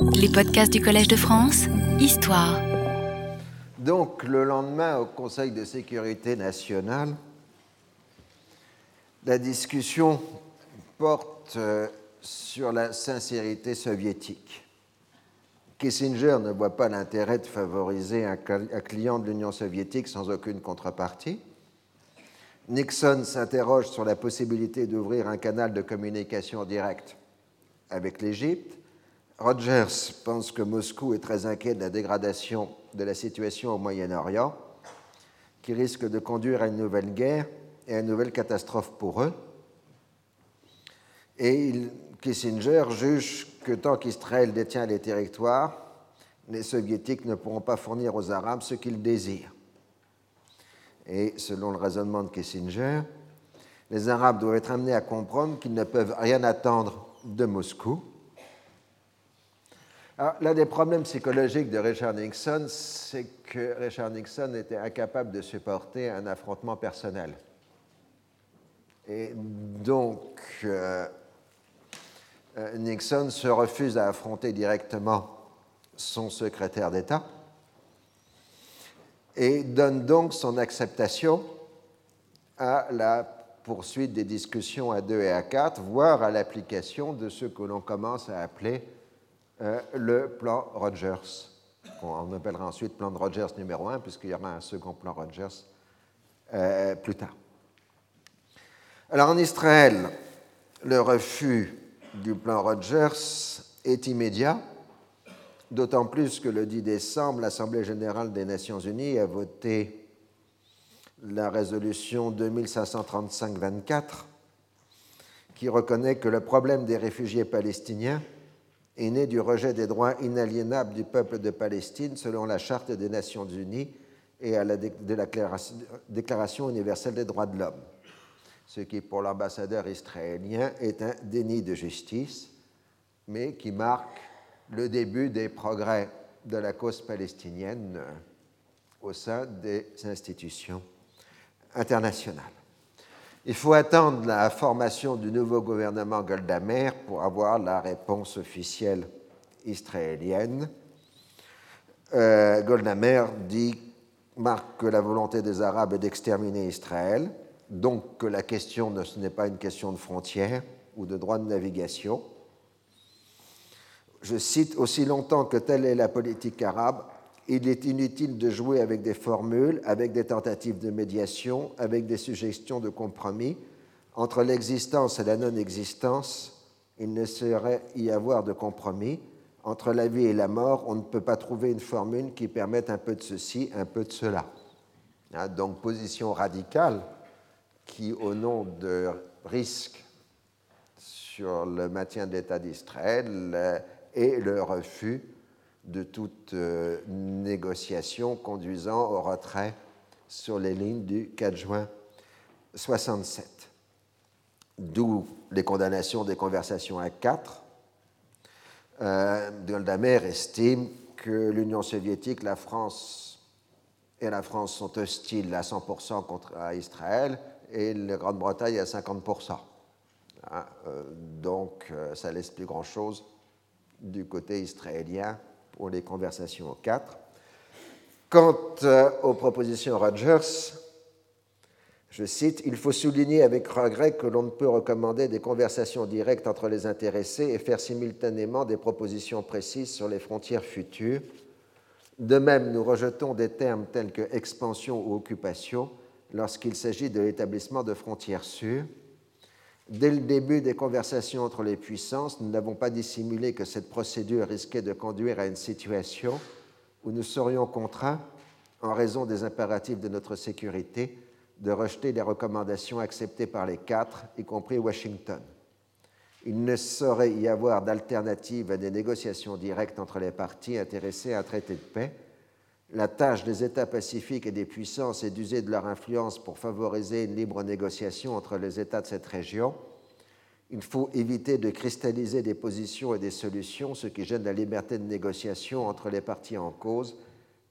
Les podcasts du Collège de France, Histoire. Donc, le lendemain, au Conseil de sécurité nationale, la discussion porte euh, sur la sincérité soviétique. Kissinger ne voit pas l'intérêt de favoriser un client de l'Union soviétique sans aucune contrepartie. Nixon s'interroge sur la possibilité d'ouvrir un canal de communication direct avec l'Égypte. Rogers pense que Moscou est très inquiet de la dégradation de la situation au Moyen-Orient, qui risque de conduire à une nouvelle guerre et à une nouvelle catastrophe pour eux. Et Kissinger juge que tant qu'Israël détient les territoires, les soviétiques ne pourront pas fournir aux Arabes ce qu'ils désirent. Et selon le raisonnement de Kissinger, les Arabes doivent être amenés à comprendre qu'ils ne peuvent rien attendre de Moscou. L'un des problèmes psychologiques de Richard Nixon, c'est que Richard Nixon était incapable de supporter un affrontement personnel. Et donc, euh, euh, Nixon se refuse à affronter directement son secrétaire d'État et donne donc son acceptation à la poursuite des discussions à deux et à quatre, voire à l'application de ce que l'on commence à appeler euh, le plan Rogers. On appellera ensuite plan Rogers numéro un, puisqu'il y aura un second plan Rogers euh, plus tard. Alors en Israël, le refus du plan Rogers est immédiat, d'autant plus que le 10 décembre, l'Assemblée générale des Nations unies a voté la résolution 2535-24 qui reconnaît que le problème des réfugiés palestiniens est né du rejet des droits inaliénables du peuple de Palestine selon la Charte des Nations Unies et à la Déclaration universelle des droits de l'homme, ce qui pour l'ambassadeur israélien est un déni de justice, mais qui marque le début des progrès de la cause palestinienne au sein des institutions internationale. Il faut attendre la formation du nouveau gouvernement Goldamer pour avoir la réponse officielle israélienne. Euh, Goldamer dit, marque que la volonté des Arabes est d'exterminer Israël, donc que la question ce n'est pas une question de frontières ou de droit de navigation. Je cite, aussi longtemps que telle est la politique arabe, il est inutile de jouer avec des formules, avec des tentatives de médiation, avec des suggestions de compromis. Entre l'existence et la non-existence, il ne saurait y avoir de compromis. Entre la vie et la mort, on ne peut pas trouver une formule qui permette un peu de ceci, un peu de cela. Hein, donc position radicale qui, au nom de risques sur le maintien de l'État d'Israël, et le refus de toute euh, négociation conduisant au retrait sur les lignes du 4 juin 67. D'où les condamnations des conversations à 4. Euh, Goldamer estime que l'Union soviétique, la France et la France sont hostiles à 100% contre Israël et la Grande-Bretagne à 50%. Hein, euh, donc ça laisse plus grand-chose du côté israélien pour les conversations 4. Quant euh, aux propositions Rogers, je cite, Il faut souligner avec regret que l'on ne peut recommander des conversations directes entre les intéressés et faire simultanément des propositions précises sur les frontières futures. De même, nous rejetons des termes tels que expansion ou occupation lorsqu'il s'agit de l'établissement de frontières sûres. Dès le début des conversations entre les puissances, nous n'avons pas dissimulé que cette procédure risquait de conduire à une situation où nous serions contraints, en raison des impératifs de notre sécurité, de rejeter les recommandations acceptées par les quatre, y compris Washington. Il ne saurait y avoir d'alternative à des négociations directes entre les parties intéressées à un traité de paix. La tâche des États pacifiques et des puissances est d'user de leur influence pour favoriser une libre négociation entre les États de cette région il faut éviter de cristalliser des positions et des solutions, ce qui gêne la liberté de négociation entre les parties en cause,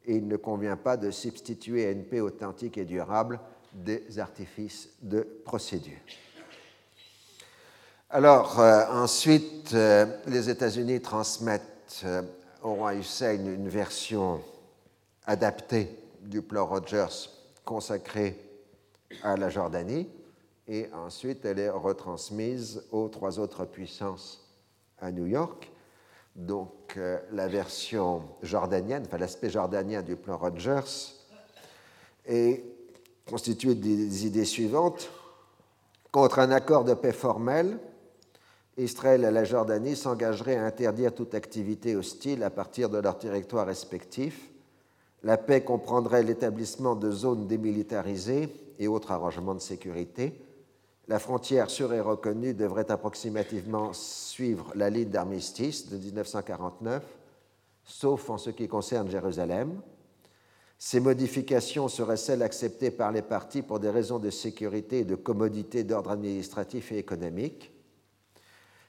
et il ne convient pas de substituer à une paix authentique et durable des artifices de procédure. Alors, euh, ensuite, euh, les États-Unis transmettent euh, au roi Hussein une version adaptée du plan Rogers consacré à la Jordanie, et ensuite elle est retransmise aux trois autres puissances à New York. Donc euh, la version jordanienne, enfin l'aspect jordanien du plan Rogers est constitué des idées suivantes. Contre un accord de paix formel, Israël et la Jordanie s'engageraient à interdire toute activité hostile à partir de leurs territoires respectifs. La paix comprendrait l'établissement de zones démilitarisées et autres arrangements de sécurité. La frontière sûre et reconnue devrait approximativement suivre la ligne d'armistice de 1949, sauf en ce qui concerne Jérusalem. Ces modifications seraient celles acceptées par les partis pour des raisons de sécurité et de commodité d'ordre administratif et économique.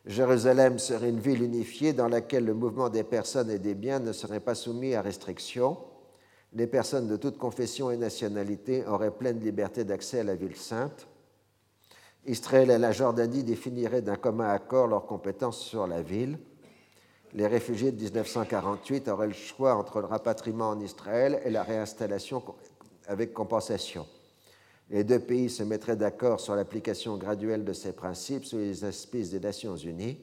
Jérusalem serait une ville unifiée dans laquelle le mouvement des personnes et des biens ne serait pas soumis à restrictions. Les personnes de toute confession et nationalité auraient pleine liberté d'accès à la ville sainte. Israël et la Jordanie définiraient d'un commun accord leurs compétences sur la ville les réfugiés de 1948 auraient le choix entre le rapatriement en Israël et la réinstallation avec compensation. Les deux pays se mettraient d'accord sur l'application graduelle de ces principes sous les auspices des Nations Unies.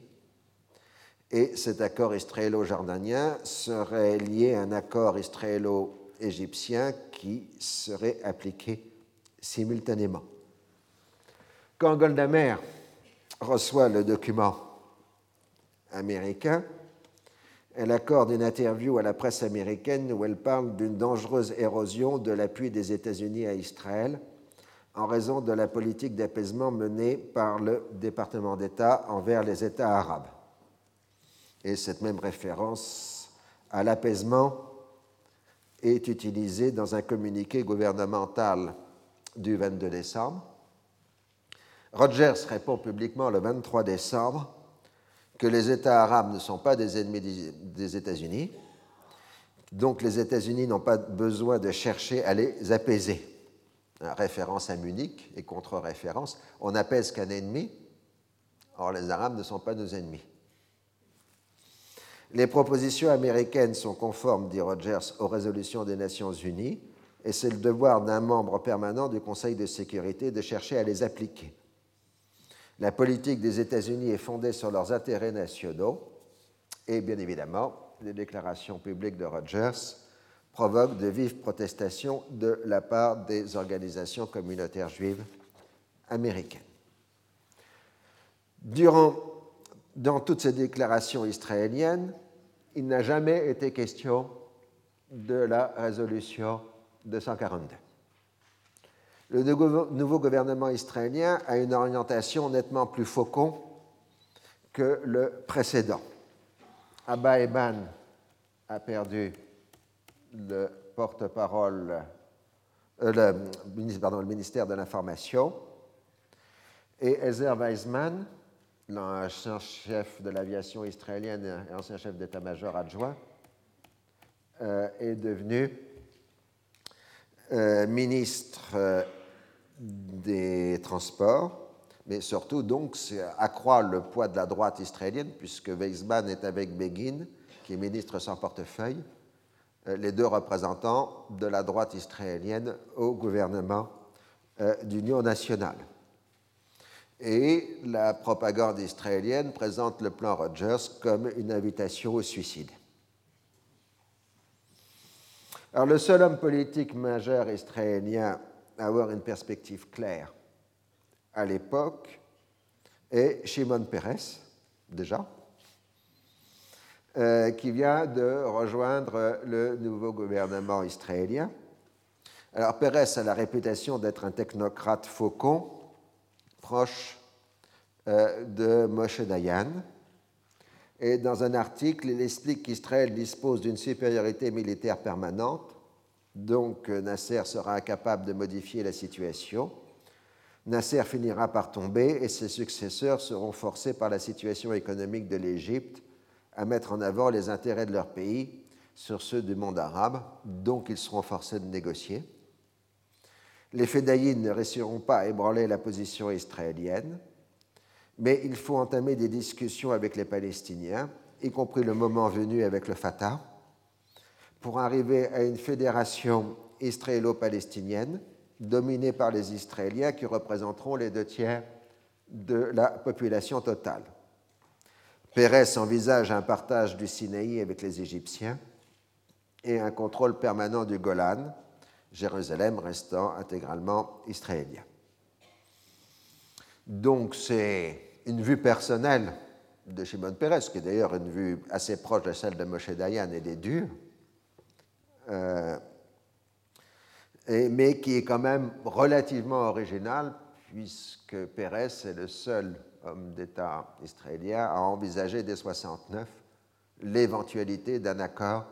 Et cet accord israélo-jordanien serait lié à un accord israélo-égyptien qui serait appliqué simultanément. Quand Golda reçoit le document américain, elle accorde une interview à la presse américaine où elle parle d'une dangereuse érosion de l'appui des États-Unis à Israël en raison de la politique d'apaisement menée par le département d'État envers les États arabes. Et cette même référence à l'apaisement est utilisée dans un communiqué gouvernemental du 22 décembre. Rogers répond publiquement le 23 décembre que les États arabes ne sont pas des ennemis des États-Unis, donc les États-Unis n'ont pas besoin de chercher à les apaiser. Référence à Munich et contre-référence, on n'apaise qu'un ennemi, or les Arabes ne sont pas nos ennemis. Les propositions américaines sont conformes, dit Rogers, aux résolutions des Nations Unies, et c'est le devoir d'un membre permanent du Conseil de sécurité de chercher à les appliquer. La politique des États-Unis est fondée sur leurs intérêts nationaux et bien évidemment, les déclarations publiques de Rogers provoquent de vives protestations de la part des organisations communautaires juives américaines. Durant, dans toutes ces déclarations israéliennes, il n'a jamais été question de la résolution 242 le nouveau gouvernement israélien a une orientation nettement plus faucon que le précédent. Abba Eban a perdu le porte-parole, euh, ministère de l'Information, et Ezer Weizmann, l'ancien chef de l'aviation israélienne et ancien chef d'état-major adjoint, euh, est devenu euh, ministre des transports, mais surtout donc c'est accroître le poids de la droite israélienne, puisque Weizmann est avec Begin, qui est ministre sans portefeuille, euh, les deux représentants de la droite israélienne au gouvernement euh, d'union nationale. Et la propagande israélienne présente le plan Rogers comme une invitation au suicide. Alors, le seul homme politique majeur israélien avoir une perspective claire à l'époque est Shimon Peres, déjà, euh, qui vient de rejoindre le nouveau gouvernement israélien. Alors Peres a la réputation d'être un technocrate faucon, proche euh, de Moshe Dayan. Et dans un article, il explique qu'Israël dispose d'une supériorité militaire permanente donc euh, Nasser sera incapable de modifier la situation. Nasser finira par tomber et ses successeurs seront forcés par la situation économique de l'Égypte à mettre en avant les intérêts de leur pays sur ceux du monde arabe, donc ils seront forcés de négocier. Les Fédayines ne réussiront pas à ébranler la position israélienne, mais il faut entamer des discussions avec les Palestiniens y compris le moment venu avec le Fatah, pour arriver à une fédération israélo-palestinienne dominée par les Israéliens qui représenteront les deux tiers de la population totale. Pérez envisage un partage du Sinaï avec les Égyptiens et un contrôle permanent du Golan, Jérusalem restant intégralement israélien. Donc c'est une vue personnelle de Shimon Peres, qui est d'ailleurs une vue assez proche de celle de Moshe Dayan et des Durs, euh, mais qui est quand même relativement originale, puisque Pérez est le seul homme d'État israélien à envisager dès 69 l'éventualité d'un accord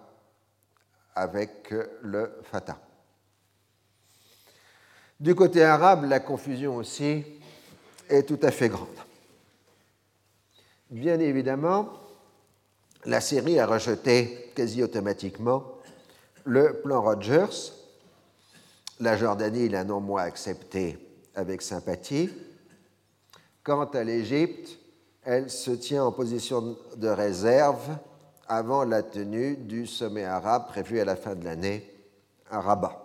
avec le Fatah. Du côté arabe, la confusion aussi est tout à fait grande. Bien évidemment, la Syrie a rejeté quasi automatiquement le plan Rogers. La Jordanie l'a non moins accepté avec sympathie. Quant à l'Égypte, elle se tient en position de réserve avant la tenue du sommet arabe prévu à la fin de l'année à Rabat.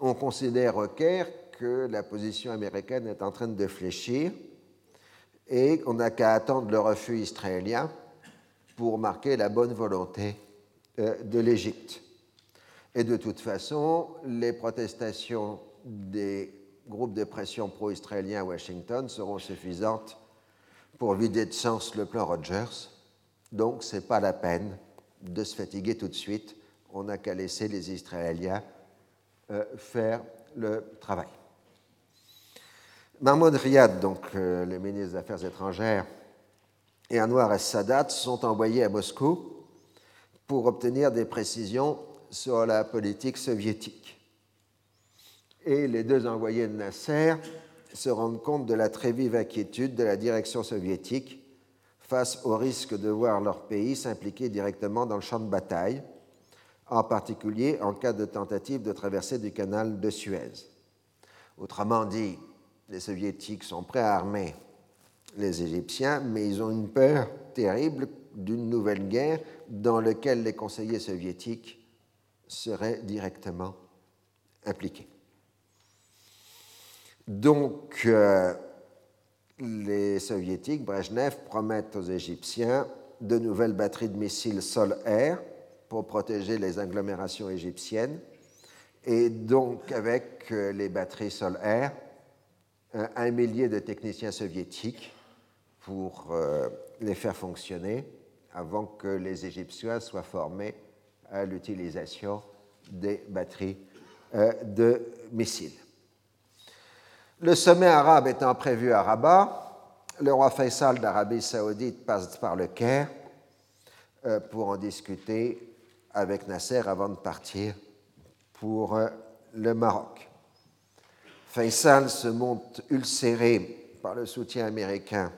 On considère au Caire que la position américaine est en train de fléchir et qu'on n'a qu'à attendre le refus israélien pour marquer la bonne volonté euh, de l'Égypte. Et de toute façon, les protestations des groupes de pression pro-israéliens à Washington seront suffisantes pour vider de sens le plan Rogers. Donc, ce n'est pas la peine de se fatiguer tout de suite. On n'a qu'à laisser les Israéliens faire le travail. Mahmoud Riyad, donc euh, le ministre des Affaires étrangères, et Anwar al-Sadat sont envoyés à Moscou pour obtenir des précisions sur la politique soviétique. Et les deux envoyés de Nasser se rendent compte de la très vive inquiétude de la direction soviétique face au risque de voir leur pays s'impliquer directement dans le champ de bataille, en particulier en cas de tentative de traverser du canal de Suez. Autrement dit, les soviétiques sont prêts à armer les Égyptiens, mais ils ont une peur terrible d'une nouvelle guerre dans laquelle les conseillers soviétiques seraient directement impliqués. Donc, euh, les soviétiques, Brezhnev, promettent aux Égyptiens de nouvelles batteries de missiles sol-air pour protéger les agglomérations égyptiennes. Et donc, avec euh, les batteries sol-air, un millier de techniciens soviétiques pour euh, les faire fonctionner avant que les Égyptiens soient formés à l'utilisation des batteries euh, de missiles. Le sommet arabe étant prévu à Rabat, le roi Faisal d'Arabie saoudite passe par le Caire euh, pour en discuter avec Nasser avant de partir pour le Maroc. Faisal se montre ulcéré par le soutien américain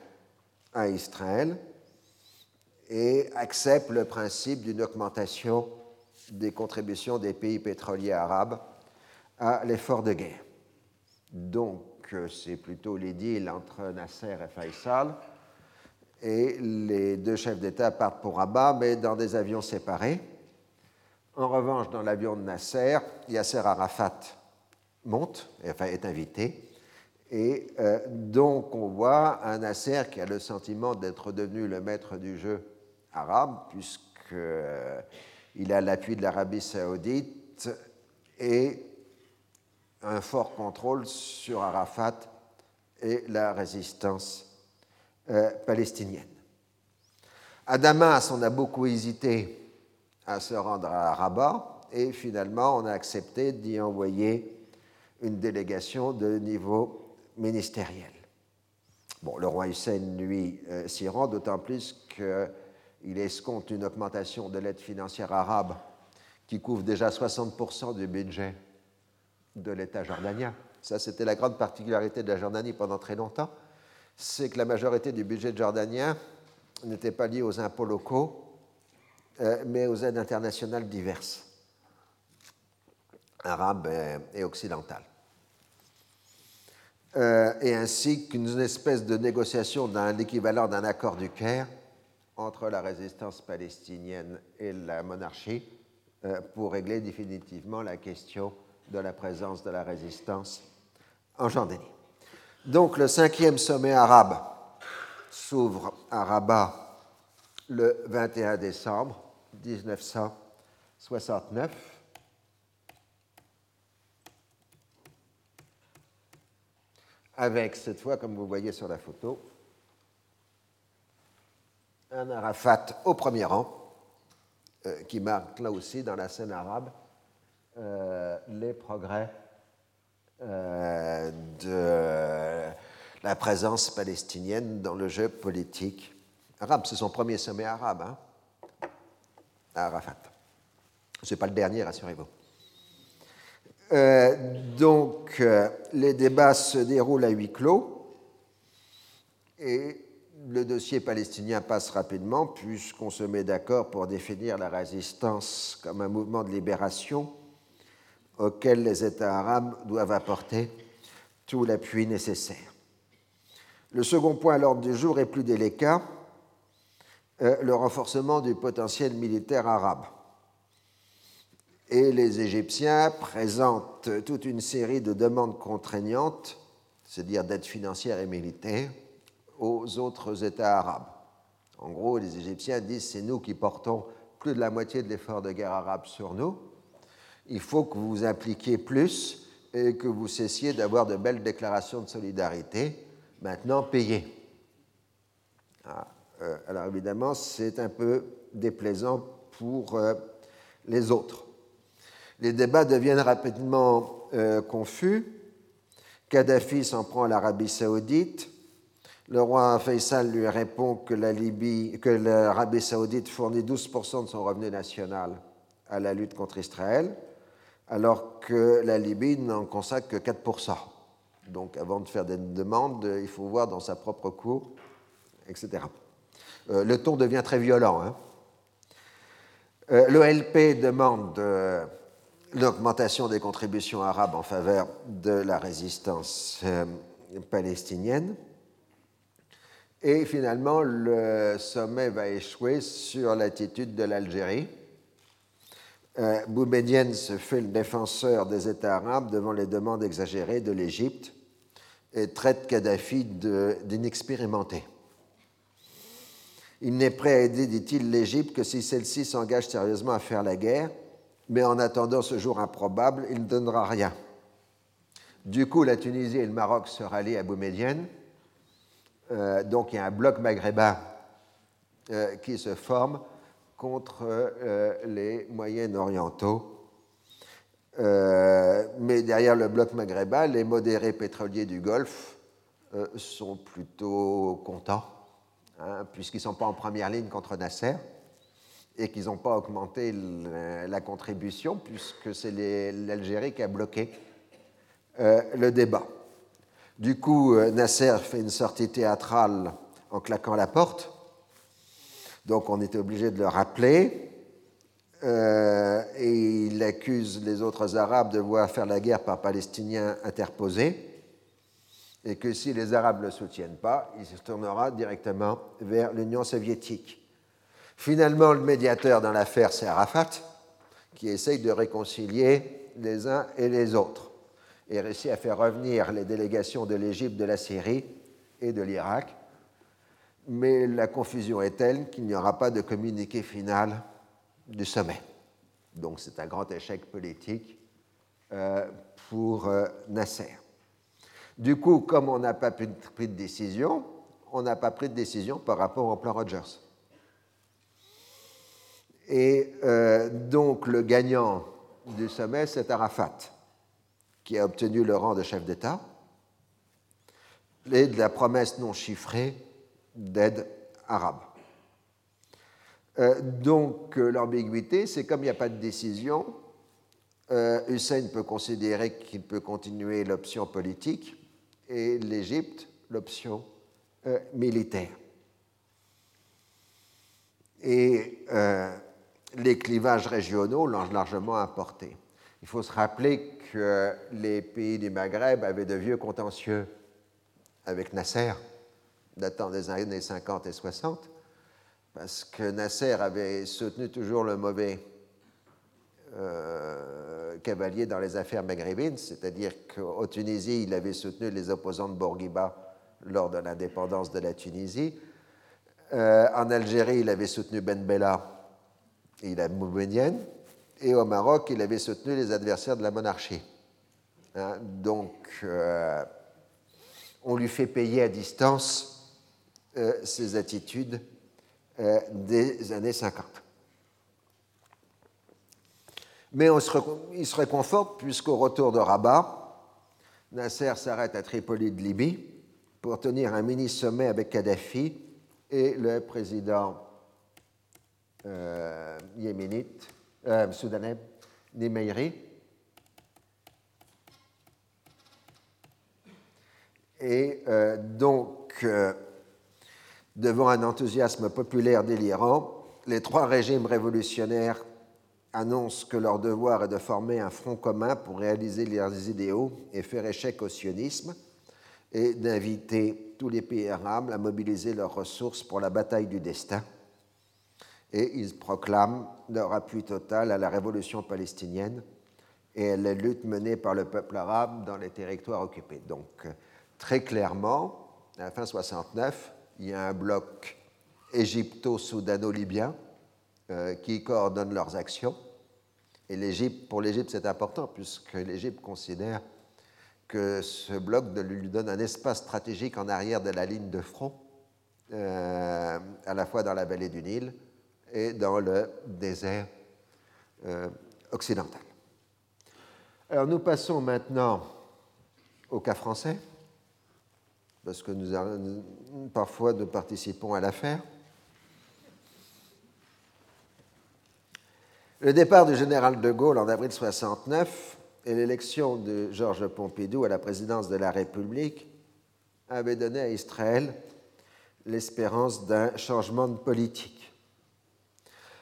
à Israël et accepte le principe d'une augmentation des contributions des pays pétroliers arabes à l'effort de guerre. Donc, c'est plutôt l'idylle entre Nasser et Faisal. Et les deux chefs d'État partent pour Rabat, mais dans des avions séparés. En revanche, dans l'avion de Nasser, Yasser Arafat monte, enfin est invité. Et euh, donc on voit un Nasser qui a le sentiment d'être devenu le maître du jeu arabe, puisqu'il euh, a l'appui de l'Arabie saoudite et un fort contrôle sur Arafat et la résistance euh, palestinienne. À Damas, on a beaucoup hésité à se rendre à Rabat et finalement on a accepté d'y envoyer une délégation de niveau ministériel. Bon, le roi Hussein, lui, euh, s'y rend, d'autant plus qu'il escompte une augmentation de l'aide financière arabe qui couvre déjà 60% du budget de l'État jordanien. Ça, c'était la grande particularité de la Jordanie pendant très longtemps, c'est que la majorité du budget jordanien n'était pas lié aux impôts locaux, mais aux aides internationales diverses arabe et occidentale. Euh, et ainsi qu'une espèce de négociation d'un équivalent d'un accord du Caire entre la résistance palestinienne et la monarchie euh, pour régler définitivement la question de la présence de la résistance en Jordanie. Donc le cinquième sommet arabe s'ouvre à Rabat le 21 décembre 1969. Avec cette fois, comme vous voyez sur la photo, un Arafat au premier rang, euh, qui marque là aussi dans la scène arabe euh, les progrès euh, de la présence palestinienne dans le jeu politique arabe. C'est son premier sommet arabe, hein, à Arafat. Ce n'est pas le dernier, rassurez-vous. donc, les débats se déroulent à huis clos et le dossier palestinien passe rapidement puisqu'on se met d'accord pour définir la résistance comme un mouvement de libération auquel les États arabes doivent apporter tout l'appui nécessaire. Le second point à l'ordre du jour est plus délicat, euh, le renforcement du potentiel militaire arabe. Et les Égyptiens présentent toute une série de demandes contraignantes, c'est-à-dire d'aide financière et militaire, aux autres États arabes. En gros, les Égyptiens disent c'est nous qui portons plus de la moitié de l'effort de guerre arabe sur nous. Il faut que vous vous impliquiez plus et que vous cessiez d'avoir de belles déclarations de solidarité. Maintenant, payez. Ah, euh, alors évidemment, c'est un peu déplaisant pour euh, les autres. Les débats deviennent rapidement euh, confus. Kadhafi s'en prend à l'Arabie saoudite le roi Faisal lui répond que l'Arabie saoudite fournit 12% de son revenu national à la lutte contre Israël, alors que la Libye n'en consacre que 4%. Donc avant de faire des demandes, il faut voir dans sa propre cour, etc. Euh, le ton devient très violent. Hein. Euh, L'OLP demande euh, l'augmentation des contributions arabes en faveur de la résistance palestinienne. Et finalement, le sommet va échouer sur l'attitude de l'Algérie. Boumedienne se fait le défenseur des États arabes devant les demandes exagérées de l'Égypte et traite Kadhafi d'inexpérimenté. Il n'est prêt à aider, dit-il, l'Égypte que si celle-ci s'engage sérieusement à faire la guerre, mais en attendant ce jour improbable, il ne donnera rien. Du coup, la Tunisie et le Maroc se rallient à Boumedienne euh, donc il y a un bloc maghrébin euh, qui se forme contre euh, les moyens orientaux. mais derrière le bloc maghrébin, les modérés pétroliers du Golfe sont plutôt contents, hein, puisqu'ils ne sont pas en première ligne contre Nasser et qu'ils n'ont pas augmenté la contribution, puisque c'est l'Algérie qui a bloqué le débat. Du coup, euh, Nasser fait une sortie théâtrale en claquant la porte. Donc on était obligé de le rappeler. Euh, et il accuse les autres Arabes de voir faire la guerre par Palestiniens interposés. Et que si les Arabes ne le soutiennent pas, il se tournera directement vers l'Union soviétique. Finalement, le médiateur dans l'affaire, c'est Arafat, qui essaye de réconcilier les uns et les autres et réussit à faire revenir les délégations de l'Égypte, de la Syrie et de l'Irak. Mais la confusion est telle qu'il n'y aura pas de communiqué final du sommet. Donc c'est un grand échec politique euh, pour euh, Nasser. Du coup, comme on n'a pas pris de décision, on n'a pas pris de décision par rapport au plan Rogers. Et euh, donc le gagnant du sommet, c'est Arafat qui a obtenu le rang de chef d'État, et de la promesse non chiffrée d'aide arabe. Euh, donc euh, l'ambiguïté, c'est comme il n'y a pas de décision, Hussein peut considérer qu'il peut continuer l'option politique et l'Égypte l'option militaire. Et les clivages régionaux l'ont largement apporté. Il faut se rappeler que les pays du Maghreb avaient de vieux contentieux avec Nasser, datant des années 50 et 60, parce que Nasser avait soutenu toujours le mauvais cavalier dans les affaires maghrébines, c'est-à-dire qu'au Tunisie, il avait soutenu les opposants de Bourguiba lors de l'indépendance de la Tunisie. en Algérie, il avait soutenu Ben Bella et la Moubenienne. Et au Maroc, il avait soutenu les adversaires de la monarchie. Hein, donc, euh, on lui fait payer à distance euh, ses attitudes euh, des années 50. Mais il se réconforte puisqu'au retour de Rabat, Nasser s'arrête à Tripoli de Libye pour tenir un mini-sommet avec Kadhafi et le président yéménite, soudanais, Nimeiri, Et euh, donc, euh, devant un enthousiasme populaire délirant, les trois régimes révolutionnaires annoncent que leur devoir est de former un front commun pour réaliser leurs idéaux et faire échec au sionisme, et d'inviter tous les pays arabes à mobiliser leurs ressources pour la bataille du destin. Et ils proclament leur appui total à la révolution palestinienne et à la lutte menée par le peuple arabe dans les territoires occupés. Donc, très clairement, à la fin 69, il y a un bloc égypto-soudano-libyen euh, qui coordonne leurs actions. Et pour l'Égypte, c'est important, puisque l'Égypte considère que ce bloc lui donne un espace stratégique en arrière de la ligne de front, euh, à la fois dans la vallée du Nil et dans le désert euh, occidental. Alors nous passons maintenant au cas français parce que nous, parfois nous participons à l'affaire. Le départ du général de Gaulle en avril 69 et l'élection de Georges Pompidou à la présidence de la République avaient donné à Israël l'espérance d'un changement de politique.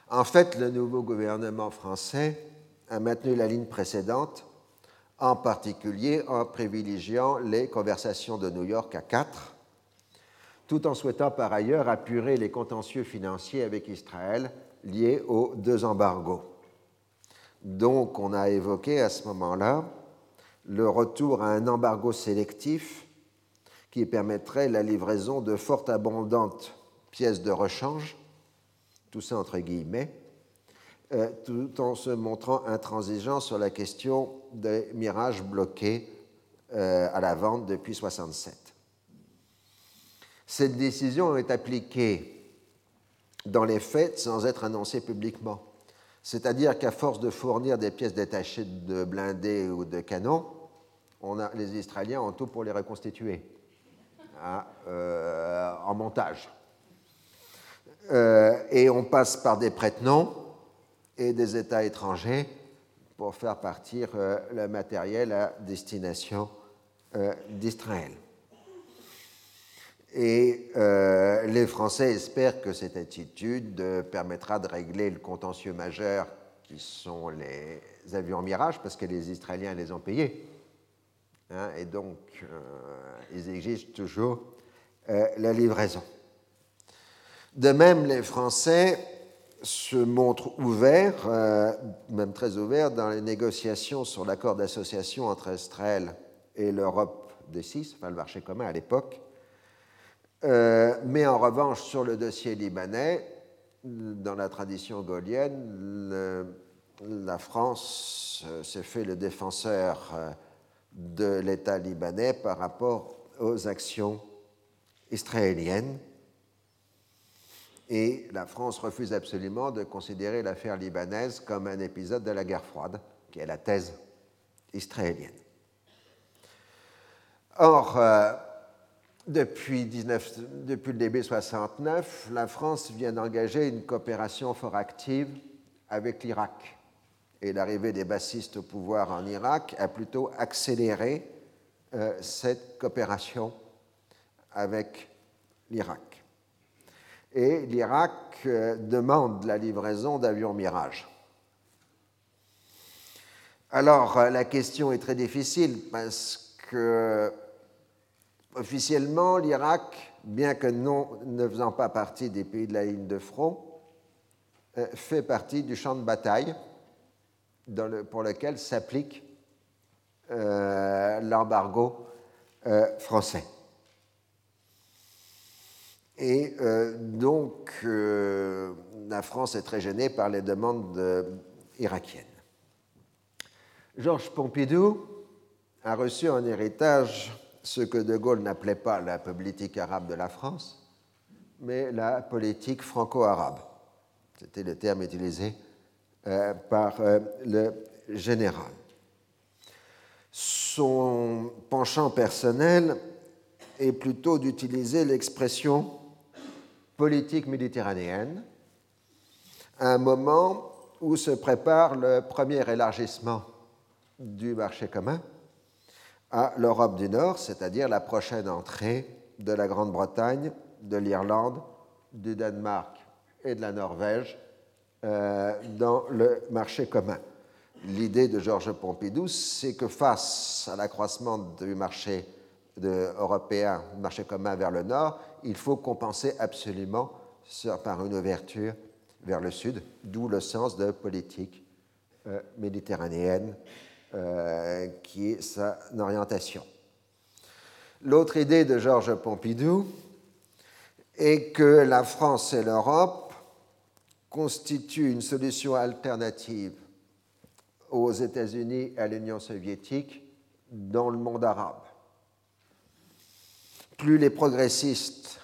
En fait, le nouveau gouvernement français a maintenu la ligne précédente en particulier en privilégiant les conversations de New York à quatre, tout en souhaitant par ailleurs apurer les contentieux financiers avec Israël liés aux deux embargos. Donc on a évoqué à ce moment-là le retour à un embargo sélectif qui permettrait la livraison de fort abondantes pièces de rechange, tout ça entre guillemets, euh, tout en se montrant intransigeant sur la question des mirages bloqués euh, à la vente depuis 1967. Cette décision est appliquée dans les faits sans être annoncée publiquement. C'est-à-dire qu'à force de fournir des pièces détachées de blindés ou de canons, les Israéliens ont tout pour les reconstituer hein, euh, en montage. et on passe par des prête-noms et des États étrangers pour faire partir euh, le matériel à destination euh, d'Israël. Et euh, les Français espèrent que cette attitude permettra de régler le contentieux majeur qui sont les avions Mirage, parce que les Israéliens les ont payés. Hein, et donc, ils exigent toujours la livraison. De même, les Français se montre ouvert, euh, même très ouvert, dans les négociations sur l'accord d'association entre Israël et l'Europe des six, enfin le marché commun à l'époque. Euh, mais en revanche, sur le dossier libanais, dans la tradition gaulienne, la France euh, s'est fait le défenseur de l'État libanais par rapport aux actions israéliennes et la France refuse absolument de considérer l'affaire libanaise comme un épisode de la guerre froide, qui est la thèse israélienne. Or, depuis, depuis, le début 69, la France vient d'engager une coopération fort active avec l'Irak. Et l'arrivée des bassistes au pouvoir en Irak a plutôt accéléré euh, cette coopération avec l'Irak et l'Irak euh, demande la livraison d'avions Mirage. Alors, euh, la question est très difficile parce que officiellement, l'Irak bien que non, ne faisant pas partie des pays de la ligne de front, euh, fait partie du champ de bataille pour lequel s'applique euh, l'embargo euh, français. Et donc, la France est très gênée par les demandes irakiennes. Georges Pompidou a reçu en héritage ce que De Gaulle n'appelait pas la politique arabe de la France, mais la politique franco-arabe. C'était le terme utilisé euh, par euh, le général. Son penchant personnel est plutôt d'utiliser l'expression politique méditerranéenne à un moment où se prépare le premier élargissement du marché commun à l'Europe du Nord, c'est-à-dire la prochaine entrée de la Grande-Bretagne, de l'Irlande, du Danemark et de la Norvège euh, dans le marché commun. L'idée de Georges Pompidou, c'est que face à l'accroissement du marché européen, du marché commun vers le nord, il faut compenser absolument par une ouverture vers le sud, d'où le sens de politique euh, méditerranéenne euh, qui est sa orientation. L'autre idée de Georges Pompidou est que la France et l'Europe constituent une solution alternative aux États-Unis et à l'Union soviétique dans le monde arabe. Plus les progressistes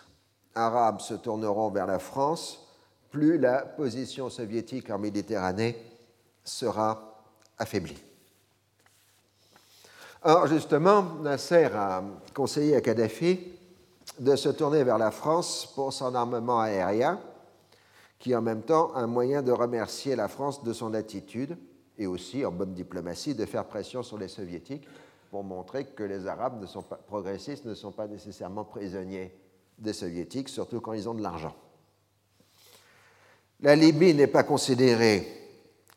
arabes se tourneront vers la France, plus la position soviétique en Méditerranée sera affaiblie. Or, justement, Nasser a conseillé à Kadhafi de se tourner vers la France pour son armement aérien, qui est en même temps un moyen de remercier la France de son attitude et aussi, en bonne diplomatie, de faire pression sur les soviétiques pour montrer que les Arabes ne sont pas, progressistes ne sont pas nécessairement prisonniers des soviétiques, surtout quand ils ont de l'argent. La Libye n'est pas considérée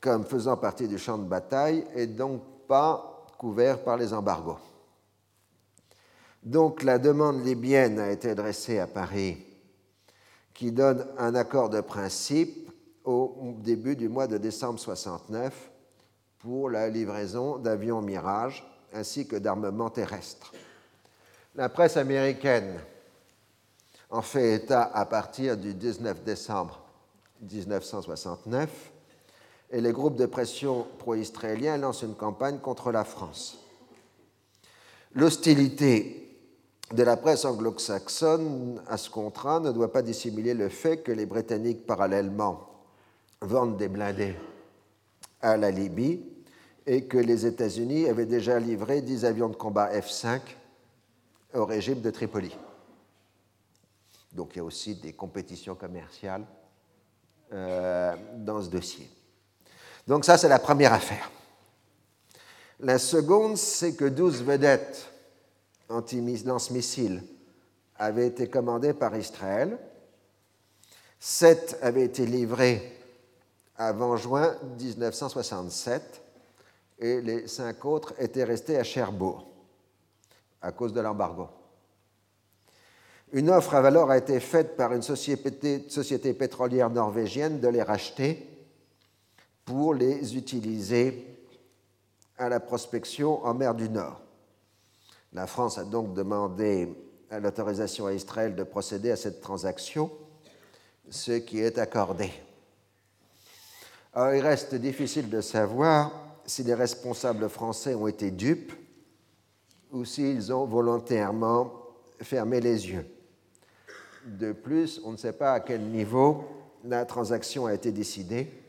comme faisant partie du champ de bataille et donc pas par les embargos. Donc la demande libyenne a été adressée à Paris, qui donne un accord de principe au début du mois de décembre 69 pour la livraison d'avions Mirage ainsi que d'armements terrestres. La presse américaine en fait état à partir du 19 décembre 1969 et les groupes de pression pro-israéliens lancent une campagne contre la France. L'hostilité de la presse anglo-saxonne à ce contrat ne doit pas dissimuler le fait que les Britanniques, parallèlement, vendent des blindés à la Libye et que les États-Unis avaient déjà livré 10 avions de combat F-5 au régime de Tripoli. Donc il y a aussi des compétitions commerciales euh, dans ce dossier. Donc ça, c'est la première affaire. La seconde, c'est que 12 vedettes anti-lance-missiles avaient été commandées par Israël. Sept avaient été livrées avant juin 1967 et les cinq autres étaient restés à Cherbourg à cause de l'embargo. Une offre à valeur a été faite par une société, société pétrolière norvégienne de les racheter pour les utiliser à la prospection en mer du Nord. La France a donc demandé l'autorisation à Israël de procéder à cette transaction, ce qui est accordé. il reste difficile de savoir si les responsables français ont été dupes ou s'ils ont volontairement fermé les yeux. De plus, on ne sait pas à quel niveau la transaction a été décidée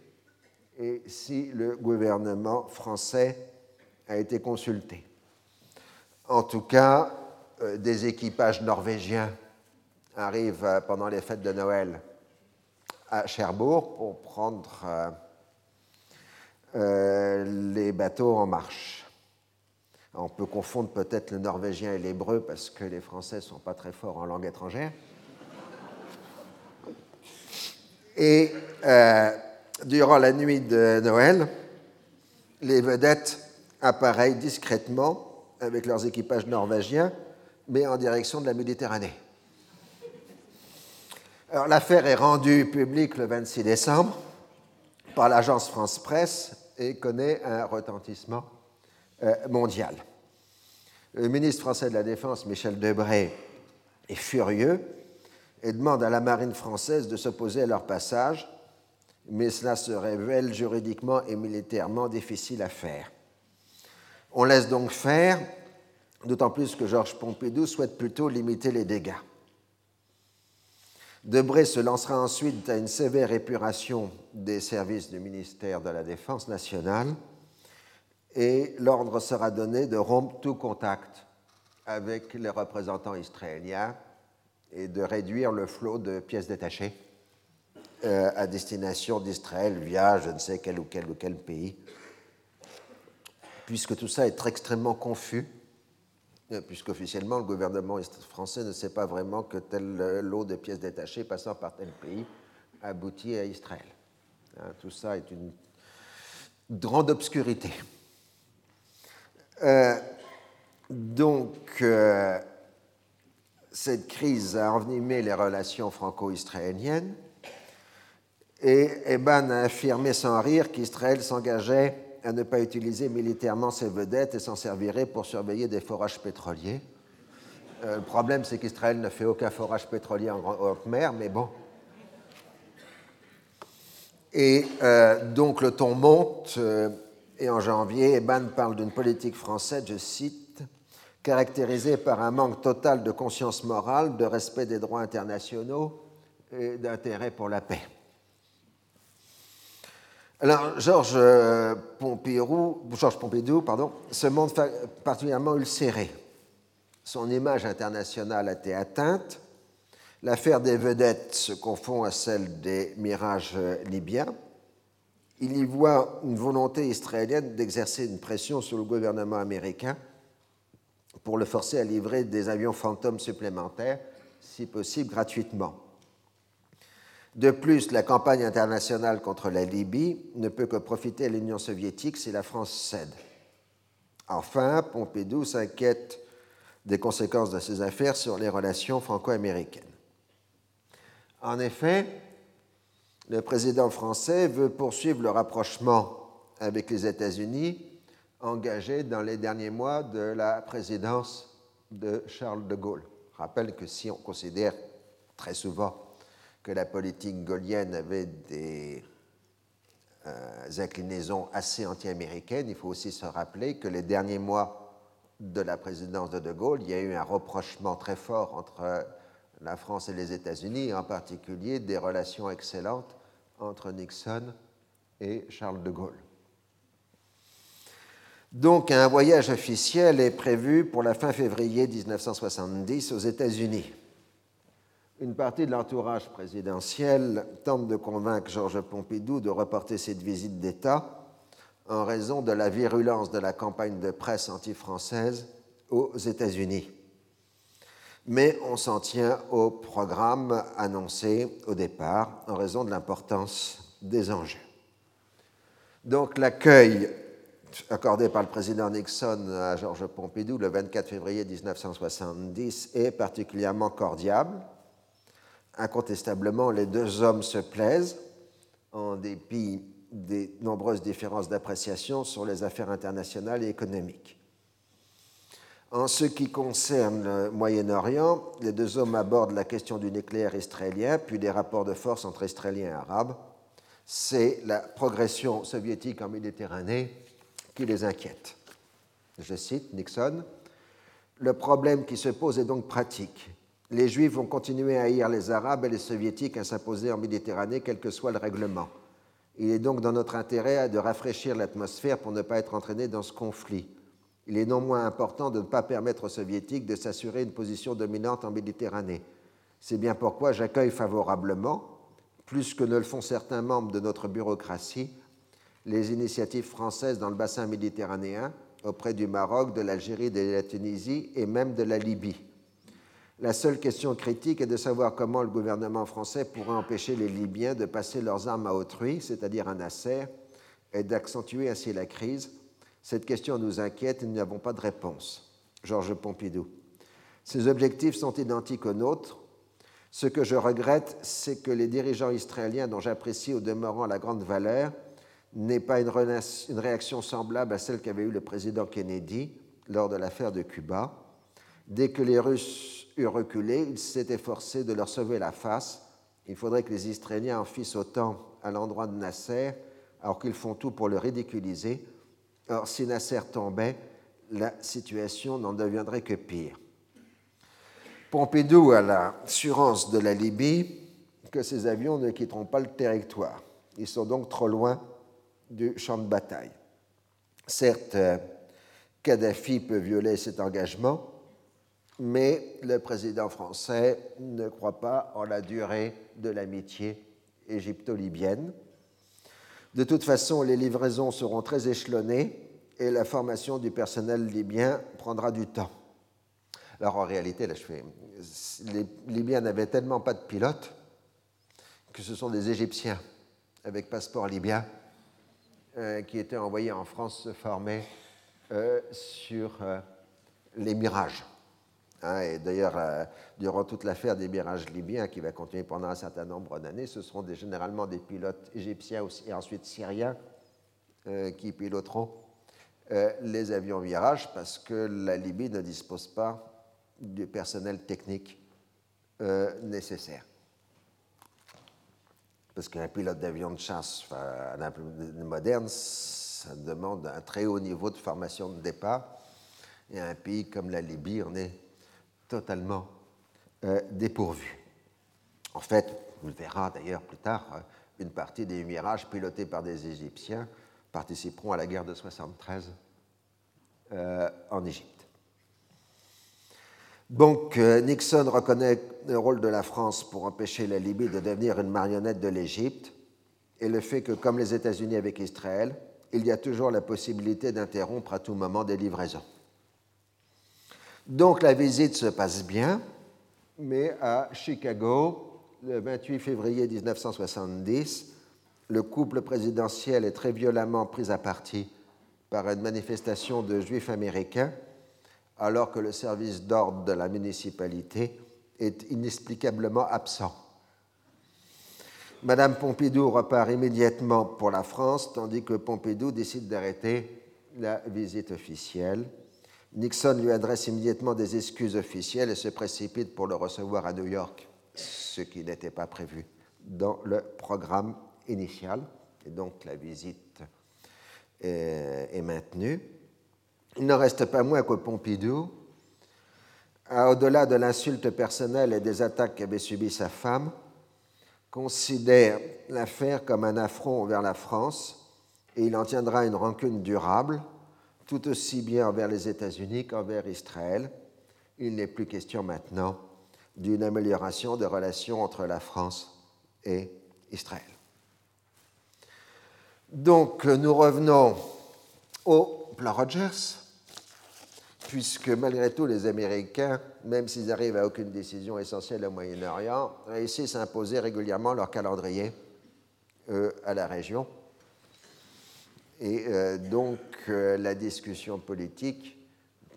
et si le gouvernement français a été consulté. En tout cas, euh, des équipages norvégiens arrivent euh, pendant les fêtes de Noël à Cherbourg pour prendre euh, les bateaux en marche. On peut confondre peut-être le norvégien et l'hébreu parce que les Français ne sont pas très forts en langue étrangère. Et durant la nuit de Noël, les vedettes appareillent discrètement avec leurs équipages norvégiens, mais en direction de la Méditerranée. L'affaire est rendue publique le 26 décembre par l'agence France Presse et connaît un retentissement euh, mondial. Le ministre français de la Défense, Michel Debré, est furieux et demande à la marine française de s'opposer à leur passage, mais cela se révèle juridiquement et militairement difficile à faire. On laisse donc faire, d'autant plus que Georges Pompidou souhaite plutôt limiter les dégâts. Debré se lancera ensuite à une sévère épuration des services du ministère de la Défense nationale et l'ordre sera donné de rompre tout contact avec les représentants israéliens et de réduire le flot de pièces détachées euh, à destination d'Israël via je ne sais quel ou quel ou quel pays, puisque tout ça est extrêmement confus, euh, puisqu'officiellement le gouvernement français ne sait pas vraiment que tel euh, lot de pièces détachées passant par tel pays aboutit à Israël. Hein, tout ça est une grande obscurité. donc, cette crise a envenimé les relations franco-israéliennes et Eban a affirmé sans rire qu'Israël s'engageait à ne pas utiliser militairement ses vedettes et s'en servirait pour surveiller des forages pétroliers. Euh, le problème, c'est qu'Israël ne fait aucun forage pétrolier en haute mer, mais bon. Et euh, donc le ton monte, euh, et en janvier, Eban parle d'une politique française, je cite, caractérisé par un manque total de conscience morale, de respect des droits internationaux et d'intérêt pour la paix. Alors, Georges Pompidou, Georges Pompidou pardon, se montre particulièrement ulcéré. Son image internationale a été atteinte. L'affaire des vedettes se confond à celle des mirages libyens. Il y voit une volonté israélienne d'exercer une pression sur le gouvernement américain pour le forcer à livrer des avions fantômes supplémentaires, si possible gratuitement. De plus, la campagne internationale contre la Libye ne peut que profiter à l'Union soviétique si la France cède. Enfin, Pompidou s'inquiète des conséquences de ces affaires sur les relations franco-américaines. En effet, le président français veut poursuivre le rapprochement avec les États-Unis engagé dans les derniers mois de la présidence de Charles de Gaulle. Je rappelle que si on considère très souvent que la politique gaulienne avait des euh, inclinaisons assez anti-américaines, il faut aussi se rappeler que les derniers mois de la présidence de De Gaulle, il y a eu un reprochement très fort entre la France et les États-Unis, en particulier des relations excellentes entre Nixon et Charles de Gaulle. Donc un voyage officiel est prévu pour la fin février 1970 aux États-Unis. Une partie de l'entourage présidentiel tente de convaincre Georges Pompidou de reporter cette visite d'État en raison de la virulence de la campagne de presse anti-française aux États-Unis. Mais on s'en tient au programme annoncé au départ en raison de l'importance des enjeux. Donc l'accueil accordé par le président Nixon à Georges Pompidou le 24 février 1970 est particulièrement cordial. Incontestablement, les deux hommes se plaisent, en dépit des nombreuses différences d'appréciation sur les affaires internationales et économiques. En ce qui concerne le Moyen-Orient, les deux hommes abordent la question du nucléaire israélien, puis des rapports de force entre Israéliens et Arabes. C'est la progression soviétique en Méditerranée qui les inquiète. Je cite Nixon, Le problème qui se pose est donc pratique. Les Juifs vont continuer à haïr les Arabes et les Soviétiques à s'imposer en Méditerranée, quel que soit le règlement. Il est donc dans notre intérêt de rafraîchir l'atmosphère pour ne pas être entraînés dans ce conflit. Il est non moins important de ne pas permettre aux Soviétiques de s'assurer une position dominante en Méditerranée. C'est bien pourquoi j'accueille favorablement, plus que ne le font certains membres de notre bureaucratie, les initiatives françaises dans le bassin méditerranéen auprès du Maroc, de l'Algérie, de la Tunisie et même de la Libye. La seule question critique est de savoir comment le gouvernement français pourrait empêcher les Libyens de passer leurs armes à autrui, c'est-à-dire à Nasser, et d'accentuer ainsi la crise. Cette question nous inquiète et nous n'avons pas de réponse. Georges Pompidou. Ces objectifs sont identiques aux nôtres. Ce que je regrette, c'est que les dirigeants israéliens, dont j'apprécie au demeurant la grande valeur, n'aient pas une, réaction semblable à celle qu'avait eue le président Kennedy lors de l'affaire de Cuba. Dès que les Russes eurent reculé, il s'est efforcé de leur sauver la face. Il faudrait que les Israéliens en fissent autant à l'endroit de Nasser, alors qu'ils font tout pour le ridiculiser. Or, si Nasser tombait, la situation n'en deviendrait que pire. Pompidou a l'assurance de la Libye que ces avions ne quitteront pas le territoire. Ils sont donc trop loin du champ de bataille. Certes, Kadhafi peut violer cet engagement, mais le président français ne croit pas en la durée de l'amitié égypto-libyenne. De toute façon, les livraisons seront très échelonnées et la formation du personnel libyen prendra du temps. Alors en réalité, les Libyens n'avaient tellement pas de pilotes que ce sont des Égyptiens avec passeport libyen euh, qui étaient envoyés en France se former euh, sur euh, les mirages. Hein, et d'ailleurs, durant toute l'affaire des mirages libyens, qui va continuer pendant un certain nombre d'années, ce seront généralement des pilotes égyptiens et ensuite syriens qui piloteront les avions Mirage parce que la Libye ne dispose pas du personnel technique euh, nécessaire. Parce qu'un pilote d'avion de chasse moderne, ça demande un très haut niveau de formation de départ. Et un pays comme la Libye, on est totalement euh, dépourvu. En fait, on le verra d'ailleurs plus tard, euh, une partie des mirages pilotés par des Égyptiens participeront à la guerre de 73 en Égypte. Donc euh, Nixon reconnaît le rôle de la France pour empêcher la Libye de devenir une marionnette de l'Égypte et le fait que, comme les États-Unis avec Israël, il y a toujours la possibilité d'interrompre à tout moment des livraisons. Donc la visite se passe bien, mais à Chicago, le 28 février 1970, le couple présidentiel est très violemment pris à partie par une manifestation de juifs américains alors que le service d'ordre de la municipalité est inexplicablement absent. Madame Pompidou repart immédiatement pour la France, tandis que Pompidou décide d'arrêter la visite officielle. Nixon lui adresse immédiatement des excuses officielles et se précipite pour le recevoir à New York, ce qui n'était pas prévu dans le programme initial. Et donc la visite est maintenue. Il n'en reste pas moins que Pompidou, au-delà de l'insulte personnelle et des attaques qu'avait subies sa femme, considère l'affaire comme un affront envers la France et il en tiendra une rancune durable, tout aussi bien envers les États-Unis qu'envers Israël. Il n'est plus question maintenant d'une amélioration des relations entre la France et Israël. Donc nous revenons au plan Rogers puisque malgré tout, les Américains, même s'ils arrivent à aucune décision essentielle au Moyen-Orient, réussissent à imposer régulièrement leur calendrier euh, à la région. Et euh, donc, euh, la discussion politique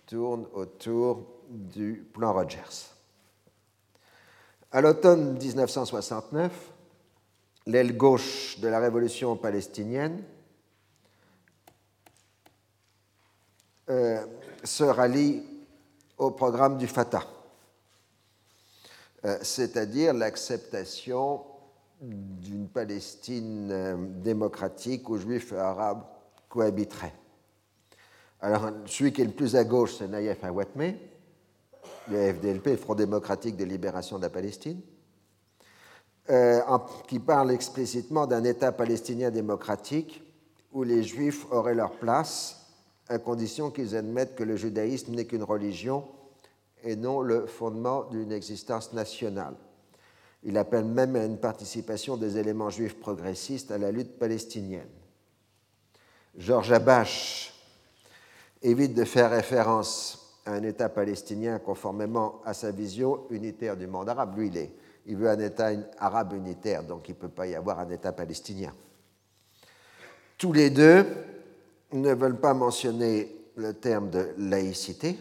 tourne autour du plan Rogers. À l'automne 1969, l'aile gauche de la révolution palestinienne se rallie au programme du Fatah, euh, c'est-à-dire l'acceptation d'une Palestine euh, démocratique où juifs et arabes cohabiteraient. Alors, celui qui est le plus à gauche, c'est Naïef Awatme, le FDLP, Front démocratique de libération de la Palestine, euh, qui parle explicitement d'un État palestinien démocratique où les juifs auraient leur place à condition qu'ils admettent que le judaïsme n'est qu'une religion et non le fondement d'une existence nationale. Il appelle même à une participation des éléments juifs progressistes à la lutte palestinienne. Georges Abache évite de faire référence à un État palestinien conformément à sa vision unitaire du monde arabe. Lui, il, il veut un État arabe unitaire, donc il ne peut pas y avoir un État palestinien. Tous les deux ne veulent pas mentionner le terme de laïcité,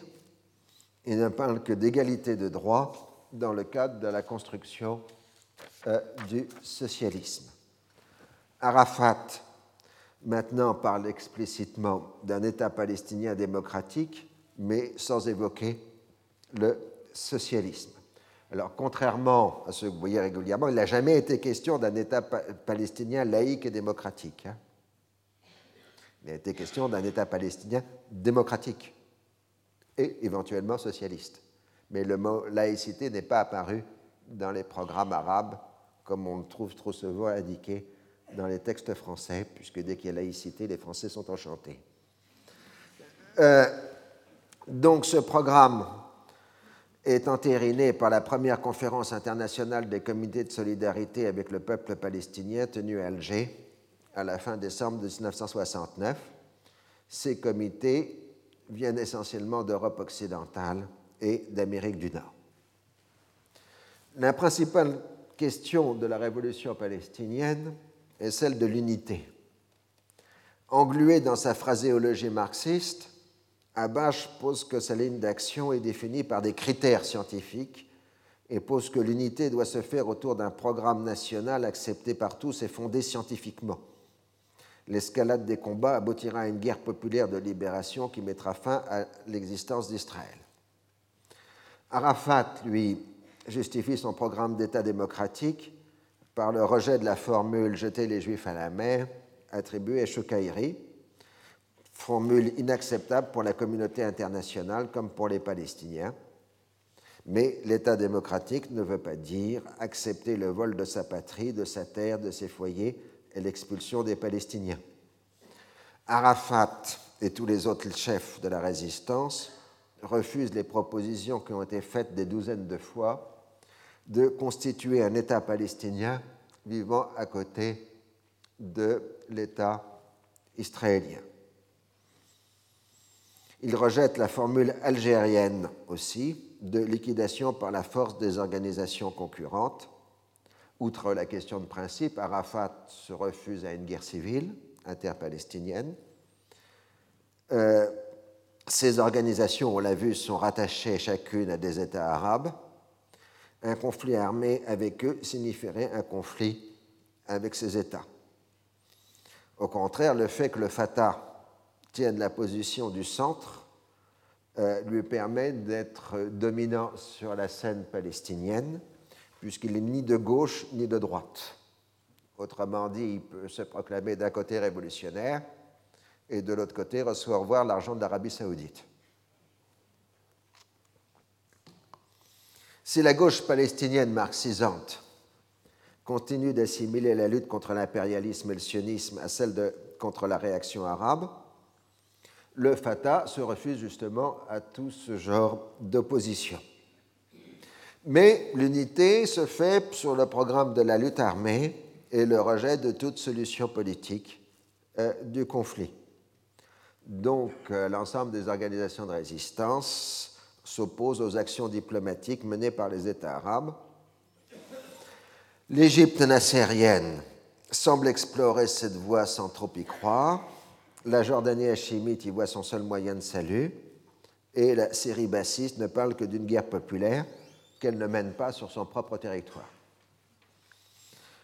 ils ne parlent que d'égalité de droit dans le cadre de la construction euh, du socialisme. Arafat, maintenant, parle explicitement d'un État palestinien démocratique, mais sans évoquer le socialisme. Alors, contrairement à ce que vous voyez régulièrement, il n'a jamais été question d'un État palestinien laïque et démocratique. Hein. Il a été question d'un État palestinien démocratique et éventuellement socialiste. Mais le mot laïcité n'est pas apparu dans les programmes arabes comme on le trouve trop souvent indiqué dans les textes français, puisque dès qu'il y a laïcité, les Français sont enchantés. Euh, donc ce programme est entériné par la première conférence internationale des comités de solidarité avec le peuple palestinien tenue à Alger à la fin décembre 1969. Ces comités viennent essentiellement d'Europe occidentale et d'Amérique du Nord. La principale question de la révolution palestinienne est celle de l'unité. Englué dans sa phraséologie marxiste, Abache pose que sa ligne d'action est définie par des critères scientifiques et pose que l'unité doit se faire autour d'un programme national accepté par tous et fondé scientifiquement. L'escalade des combats aboutira à une guerre populaire de libération qui mettra fin à l'existence d'Israël. Arafat, lui, justifie son programme d'État démocratique par le rejet de la formule Jeter les Juifs à la mer attribuée à Choukaïri, formule inacceptable pour la communauté internationale comme pour les Palestiniens. Mais l'État démocratique ne veut pas dire accepter le vol de sa patrie, de sa terre, de ses foyers et l'expulsion des Palestiniens. Arafat et tous les autres chefs de la résistance refusent les propositions qui ont été faites des douzaines de fois de constituer un État palestinien vivant à côté de l'État israélien. Il rejette la formule algérienne aussi de liquidation par la force des organisations concurrentes. Outre la question de principe, Arafat se refuse à une guerre civile interpalestinienne. Euh, ces organisations, on l'a vu, sont rattachées chacune à des États arabes. Un conflit armé avec eux signifierait un conflit avec ces États. Au contraire, le fait que le Fatah tienne la position du centre euh, lui permet d'être dominant sur la scène palestinienne, puisqu'il n'est ni de gauche ni de droite. Autrement dit, il peut se proclamer d'un côté révolutionnaire et de l'autre côté recevoir l'argent d'Arabie saoudite. Si la gauche palestinienne marxisante continue d'assimiler la lutte contre l'impérialisme et le sionisme à celle de, contre la réaction arabe, le Fatah se refuse justement à tout ce genre d'opposition. Mais l'unité se fait sur le programme de la lutte armée et le rejet de toute solution politique euh, du conflit. Donc euh, l'ensemble des organisations de résistance s'opposent aux actions diplomatiques menées par les États arabes. L'Égypte nassérienne semble explorer cette voie sans trop y croire la Jordanie hachimite y voit son seul moyen de salut, et la Syrie bassiste ne parle que d'une guerre populaire qu'elle ne mène pas sur son propre territoire.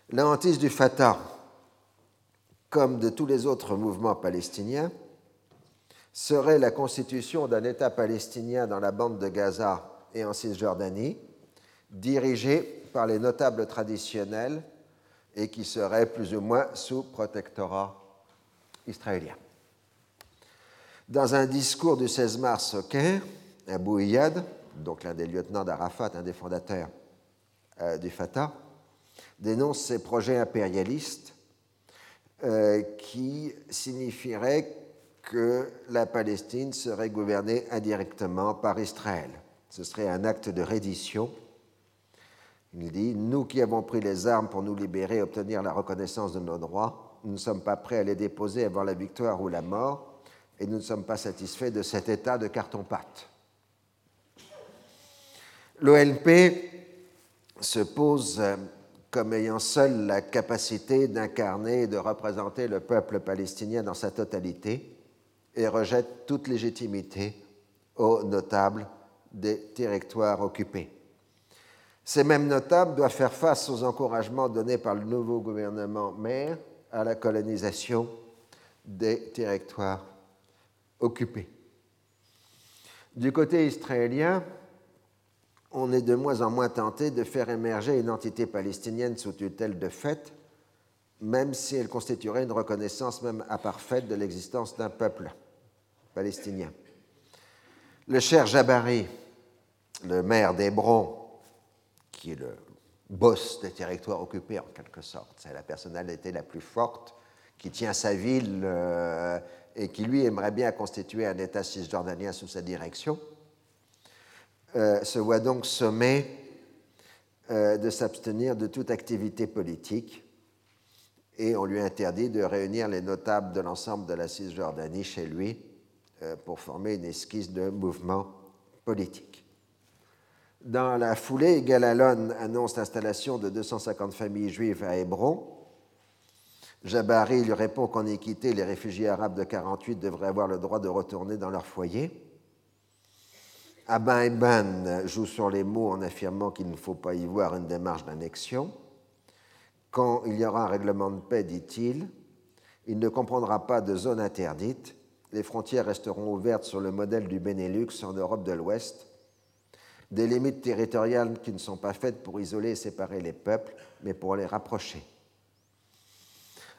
La hantise du Fatah, comme de tous les autres mouvements palestiniens, serait la constitution d'un État palestinien dans la bande de Gaza et en Cisjordanie, dirigé par les notables traditionnels et qui serait plus ou moins sous protectorat israélien. Dans un discours du 16 mars au Caire, Abou Iyad, donc l'un des lieutenants d'Arafat, un des fondateurs euh, du Fatah, dénonce ces projets impérialistes euh, qui signifieraient que la Palestine serait gouvernée indirectement par Israël. Ce serait un acte de reddition. Il dit Nous qui avons pris les armes pour nous libérer et obtenir la reconnaissance de nos droits, nous ne sommes pas prêts à les déposer avant la victoire ou la mort et nous ne sommes pas satisfaits de cet état de carton-pâte. L'OLP se pose euh, comme ayant seule la capacité d'incarner et de représenter le peuple palestinien dans sa totalité et rejette toute légitimité aux notables des territoires occupés. Ces mêmes notables doivent faire face aux encouragements donnés par le nouveau gouvernement maire à la colonisation des territoires occupés. Du côté israélien, on est de moins en moins tenté de faire émerger une entité palestinienne sous tutelle de fait, même si elle constituerait une reconnaissance même imparfaite de l'existence d'un peuple palestinien. Le cher Jabari, le maire d'Hébron, qui est le boss des territoires occupés en quelque sorte, c'est la personnalité la plus forte, qui tient sa ville euh, et qui lui aimerait bien constituer un État cisjordanien sous sa direction, euh, se voit donc sommé euh, de s'abstenir de toute activité politique et on lui interdit de réunir les notables de l'ensemble de la Cisjordanie chez lui pour former une esquisse de mouvement politique. Dans la foulée, Galalon annonce l'installation de 250 familles juives à Hébron. Jabari lui répond qu'en équité, les réfugiés arabes de 48 devraient avoir le droit de retourner dans leur foyer. Abin Eban joue sur les mots en affirmant qu'il ne faut pas y voir une démarche d'annexion. Quand il y aura un règlement de paix, dit-il, il ne comprendra pas de zone interdite. Les frontières resteront ouvertes sur le modèle du Benelux en Europe de l'Ouest. Des limites territoriales qui ne sont pas faites pour isoler et séparer les peuples, mais pour les rapprocher.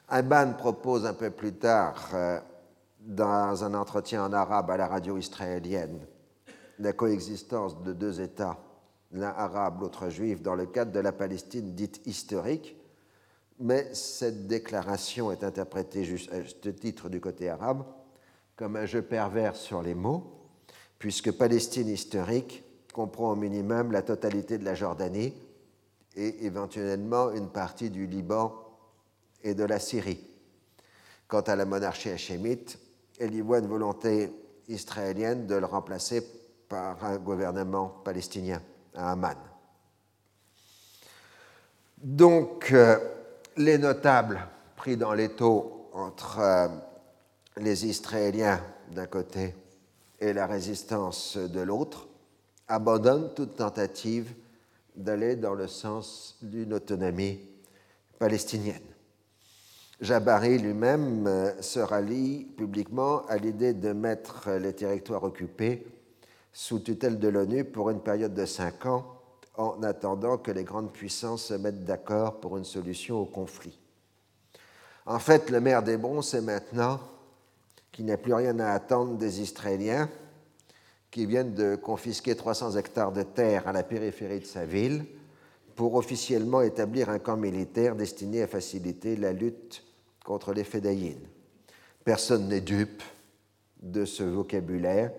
Aban propose un peu plus tard, euh, dans un entretien en arabe à la radio israélienne, la coexistence de deux États, l'un arabe, l'autre juif, dans le cadre de la Palestine dite historique, mais cette déclaration est interprétée juste à ce titre du côté arabe comme un jeu pervers sur les mots, puisque Palestine historique comprend au minimum la totalité de la Jordanie et éventuellement une partie du Liban et de la Syrie. Quant à la monarchie hachémite, elle y voit une volonté israélienne de le remplacer par un gouvernement palestinien à Amman. Donc, euh, les notables pris dans l'étau entre euh, les Israéliens d'un côté et la résistance de l'autre abandonnent toute tentative d'aller dans le sens d'une autonomie palestinienne. Jabari lui-même euh, se rallie publiquement à l'idée de mettre les territoires occupés sous tutelle de l'ONU pour une période de cinq ans en attendant que les grandes puissances se mettent d'accord pour une solution au conflit. En fait, le maire d'Hébron sait maintenant qu'il n'y a plus rien à attendre des Israéliens qui viennent de confisquer 300 hectares de terre à la périphérie de sa ville pour officiellement établir un camp militaire destiné à faciliter la lutte contre les fédayines. Personne n'est dupe de ce vocabulaire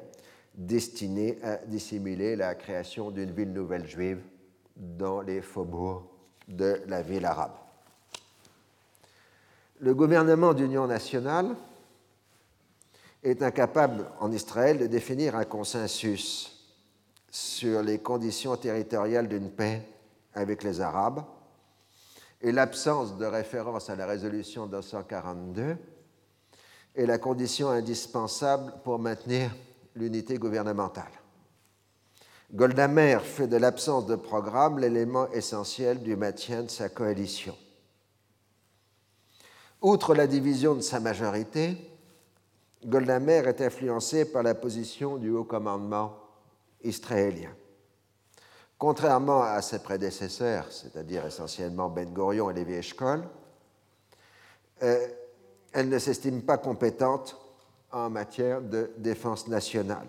destiné à dissimuler la création d'une ville nouvelle juive dans les faubourgs de la ville arabe. Le gouvernement d'union nationale est incapable en Israël de définir un consensus sur les conditions territoriales d'une paix avec les Arabes et l'absence de référence à la résolution 242 est la condition indispensable pour maintenir l'unité gouvernementale. Golda Meir fait de l'absence de programme l'élément essentiel du maintien de sa coalition. Outre la division de sa majorité, Golda Meir est influencé par la position du haut commandement israélien. Contrairement à ses prédécesseurs, c'est-à-dire essentiellement Ben Gurion et Lévi Eshkol, euh, elle ne s'estime pas compétente en matière de défense nationale.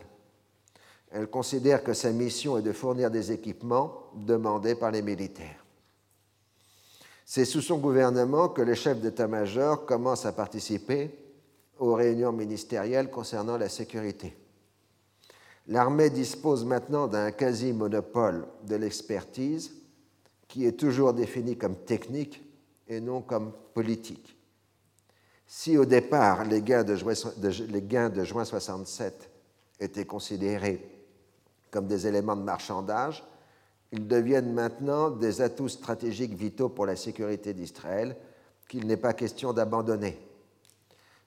Elle considère que sa mission est de fournir des équipements demandés par les militaires. C'est sous son gouvernement que le chef d'état-major commence à participer aux réunions ministérielles concernant la sécurité. L'armée dispose maintenant d'un quasi-monopole de l'expertise qui est toujours défini comme technique et non comme politique. Si au départ les gains de juin, de juin 67 étaient considérés comme des éléments de marchandage, ils deviennent maintenant des atouts stratégiques vitaux pour la sécurité d'Israël qu'il n'est pas question d'abandonner.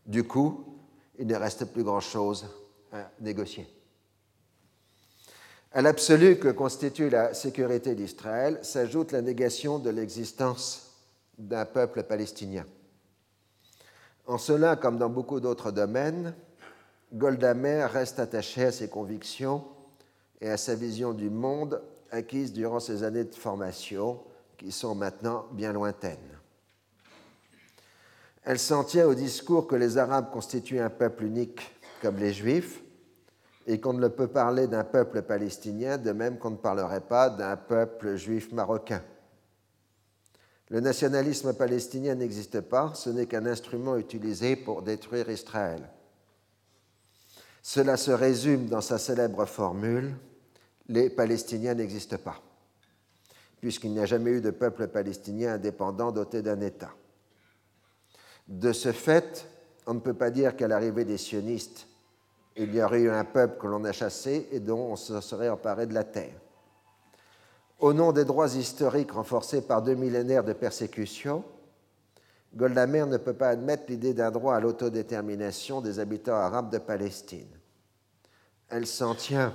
Du coup, il ne reste plus grand-chose à négocier. À l'absolu que constitue la sécurité d'Israël s'ajoute la négation de l'existence d'un peuple palestinien. En cela, comme dans beaucoup d'autres domaines, Golda Meir reste attachée à ses convictions et à sa vision du monde acquise durant ses années de formation, qui sont maintenant bien lointaines. Elle s'en tient au discours que les Arabes constituent un peuple unique comme les Juifs, et qu'on ne peut parler d'un peuple palestinien de même qu'on ne parlerait pas d'un peuple juif marocain. Le nationalisme palestinien n'existe pas, ce n'est qu'un instrument utilisé pour détruire Israël. Cela se résume dans sa célèbre formule Les Palestiniens n'existent pas, puisqu'il n'y a jamais eu de peuple palestinien indépendant doté d'un État. De ce fait, on ne peut pas dire qu'à l'arrivée des sionistes, il y aurait eu un peuple que l'on a chassé et dont on se serait emparé de la terre. Au nom des droits historiques renforcés par deux millénaires de persécution, Golda Meir ne peut pas admettre l'idée d'un droit à l'autodétermination des habitants arabes de Palestine. Elle s'en tient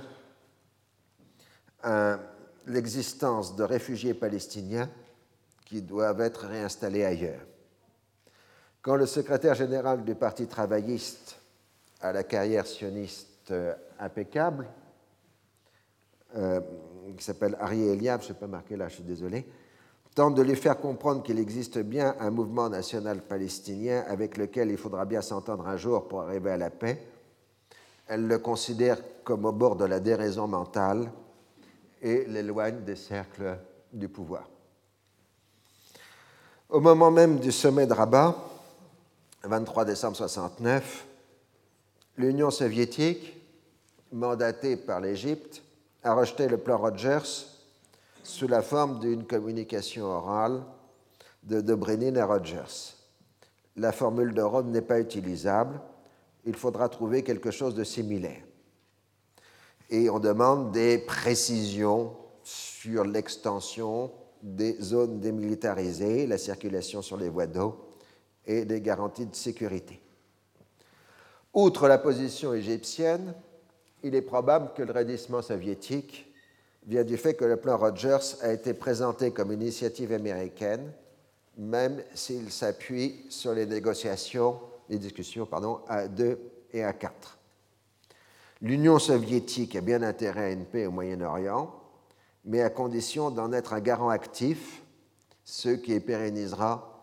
à l'existence de réfugiés palestiniens qui doivent être réinstallés ailleurs. Quand le secrétaire général du Parti travailliste à la carrière sioniste euh, impeccable, euh, qui s'appelle Arié Eliab, je ne sais pas marquer là, je suis désolé, tente de lui faire comprendre qu'il existe bien un mouvement national palestinien avec lequel il faudra bien s'entendre un jour pour arriver à la paix. Elle le considère comme au bord de la déraison mentale et l'éloigne des cercles du pouvoir. Au moment même du sommet de Rabat, 23 décembre 69, l'Union soviétique, mandatée par l'Égypte, a rejeté le plan Rogers sous la forme d'une communication orale de Dobrynin à Rogers. La formule de Rome n'est pas utilisable, il faudra trouver quelque chose de similaire. Et on demande des précisions sur l'extension des zones démilitarisées, la circulation sur les voies d'eau et des garanties de sécurité. Outre la position égyptienne, il est probable que le raidissement soviétique vient du fait que le plan Rogers a été présenté comme une initiative américaine, même s'il s'appuie sur les négociations, les discussions pardon, à 2 et à 4. L'Union soviétique a bien intérêt à une paix au Moyen-Orient, mais à condition d'en être un garant actif, ce qui pérennisera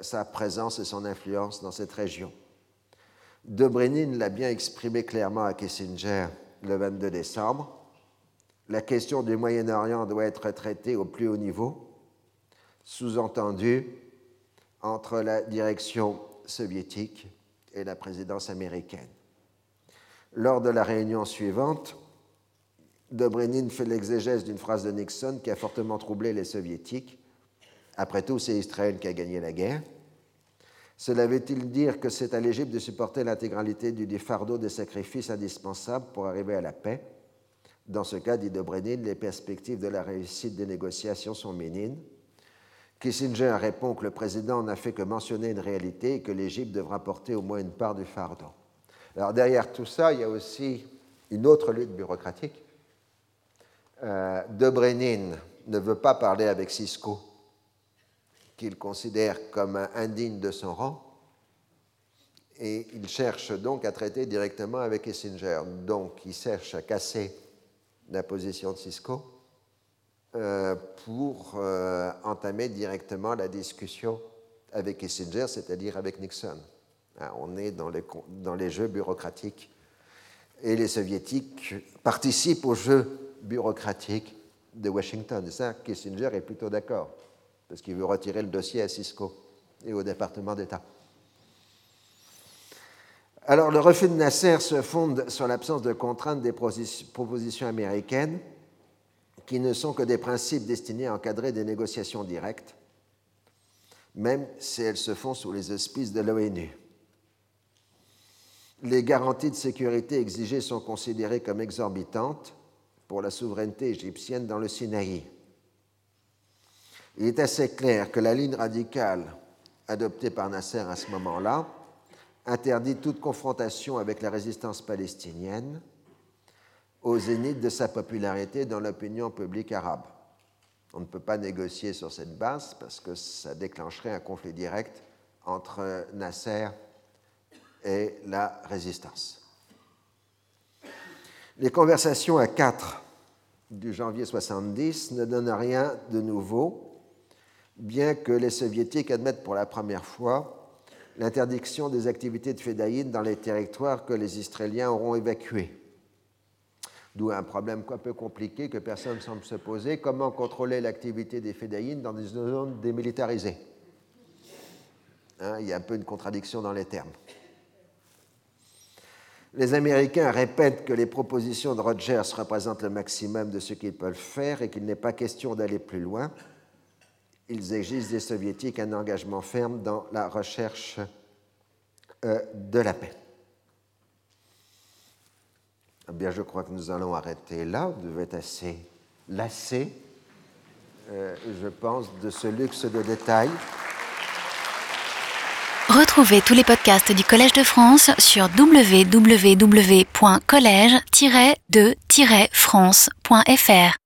sa présence et son influence dans cette région. Dobrynin l'a bien exprimé clairement à Kissinger le 22 décembre. La question du Moyen-Orient doit être traitée au plus haut niveau, sous-entendu entre la direction soviétique et la présidence américaine. Lors de la réunion suivante, Dobrynin fait l'exégèse d'une phrase de Nixon qui a fortement troublé les soviétiques. Après tout, c'est Israël qui a gagné la guerre. Cela veut-il dire que c'est à l'Égypte de supporter l'intégralité du fardeau des sacrifices indispensables pour arriver à la paix? Dans ce cas, dit Dobrynin, les perspectives de la réussite des négociations sont minimes. Kissinger répond que le président n'a fait que mentionner une réalité et que l'Égypte devra porter au moins une part du fardeau. Alors derrière tout ça, il y a aussi une autre lutte bureaucratique. Euh, Dobrynin ne veut pas parler avec Cisco qu'il considère comme indigne de son rang, et il cherche donc à traiter directement avec Kissinger. Donc il cherche à casser la position de Cisco euh, pour euh, entamer directement la discussion avec Kissinger, c'est-à-dire avec Nixon. Hein, on est dans les, dans les jeux bureaucratiques. Et les soviétiques participent aux jeux bureaucratiques de Washington. Et ça, Kissinger est plutôt d'accord parce qu'il veut retirer le dossier à Cisco et au département d'État. Alors, le refus de Nasser se fonde sur l'absence de contraintes des propositions américaines qui ne sont que des principes destinés à encadrer des négociations directes, même si elles se font sous les auspices de l'ONU. Les garanties de sécurité exigées sont considérées comme exorbitantes pour la souveraineté égyptienne dans le Sinaï il est assez clair que la ligne radicale adoptée par Nasser à ce moment-là interdit toute confrontation avec la résistance palestinienne, au zénith de sa popularité dans l'opinion publique arabe. On ne peut pas négocier sur cette base parce que ça déclencherait un conflit direct entre Nasser et la résistance. Les conversations à quatre du janvier 70 ne donnent rien de nouveau, bien que les soviétiques admettent pour la première fois l'interdiction des activités de fédayine dans les territoires que les Israéliens auront évacués. D'où un problème un peu compliqué que personne ne semble se poser comment contrôler l'activité des fédayines dans des zones démilitarisées? Hein, Il y a un peu une contradiction dans les termes. Les Américains répètent que les propositions de Rogers représentent le maximum de ce qu'ils peuvent faire et qu'il n'est pas question d'aller plus loin. Ils exigent des Soviétiques un engagement ferme dans la recherche euh, de la paix. Eh bien, je crois que nous allons arrêter là. Vous devez être assez lassé, euh, je pense, de ce luxe de détails. Retrouvez tous les podcasts du Collège de France sur www.collège-de-france.fr.